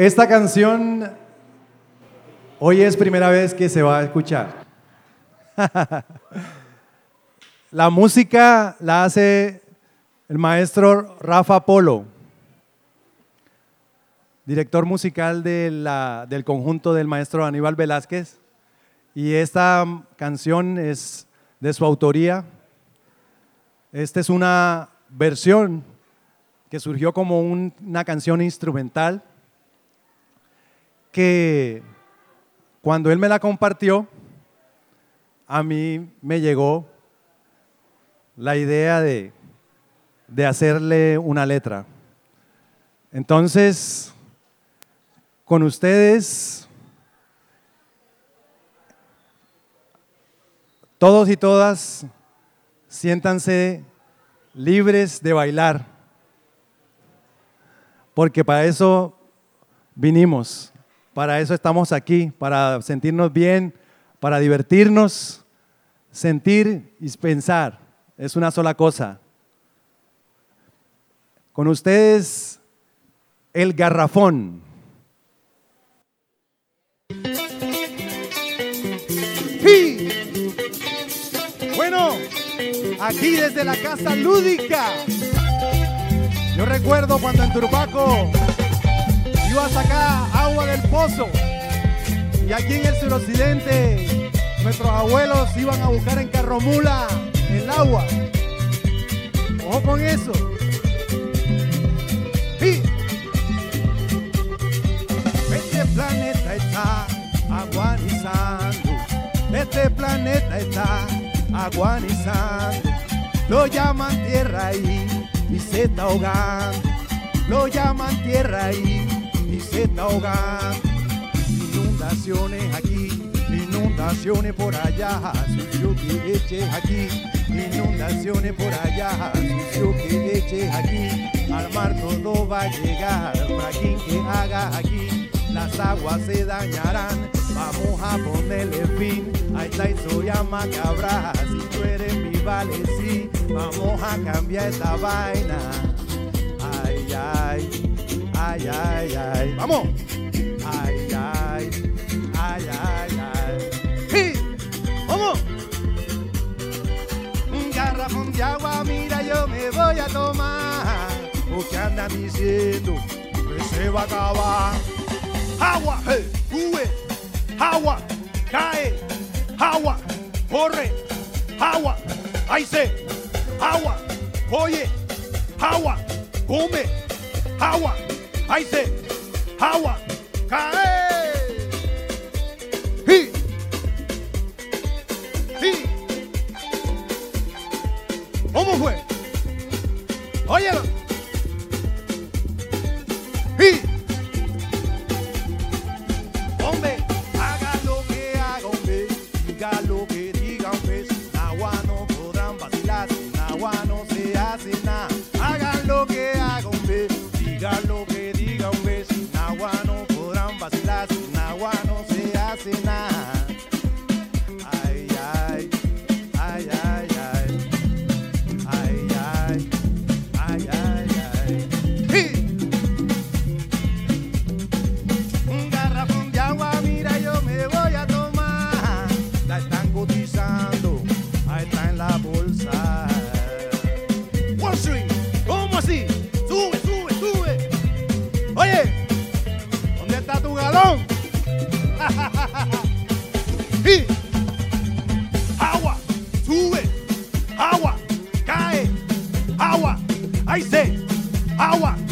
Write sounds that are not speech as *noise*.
Esta canción hoy es primera vez que se va a escuchar. *laughs* la música la hace el maestro Rafa Polo, director musical del conjunto del maestro Aníbal Velázquez. Y esta canción es de su autoría. Esta es una versión que surgió como una canción instrumental que cuando él me la compartió, a mí me llegó la idea de, de hacerle una letra. Entonces, con ustedes, todos y todas, siéntanse libres de bailar, porque para eso vinimos, para eso estamos aquí, para sentirnos bien, para divertirnos, sentir y pensar. Es una sola cosa. Con ustedes, el garrafón. Sí. Bueno, aquí desde la casa lúdica. Yo recuerdo cuando en Turbaco iba a sacar agua del pozo y aquí en el suroccidente nuestros abuelos iban a buscar en carromula el agua. Ojo con eso. Este planeta está aguanizando. Este planeta está aguanizando. Lo llaman tierra ahí y se está ahogando. Lo llaman tierra ahí y se está ahogando. Inundaciones aquí, inundaciones por allá, sucio que eches aquí, inundaciones por allá, sucio que eches aquí al mar todo va a llegar, para quien que haga aquí, las aguas se dañarán, vamos a ponerle fin a esta historia macabra, si tú eres mi vale, sí, vamos a cambiar esta vaina, ay, ay, ay, ay, ay, vamos, ay, ay, ay, ay, ay, sí, vamos, un garrafón de agua, mira, yo me voy a tomar. Que andan diciendo que se va a acabar. Agua, hey, sube, agua, cae, agua, corre, agua, ahí se, agua, oye, agua, come, agua, se, agua, cae. Sí. Sí. ¿Cómo fue? Óyelo. He Agua.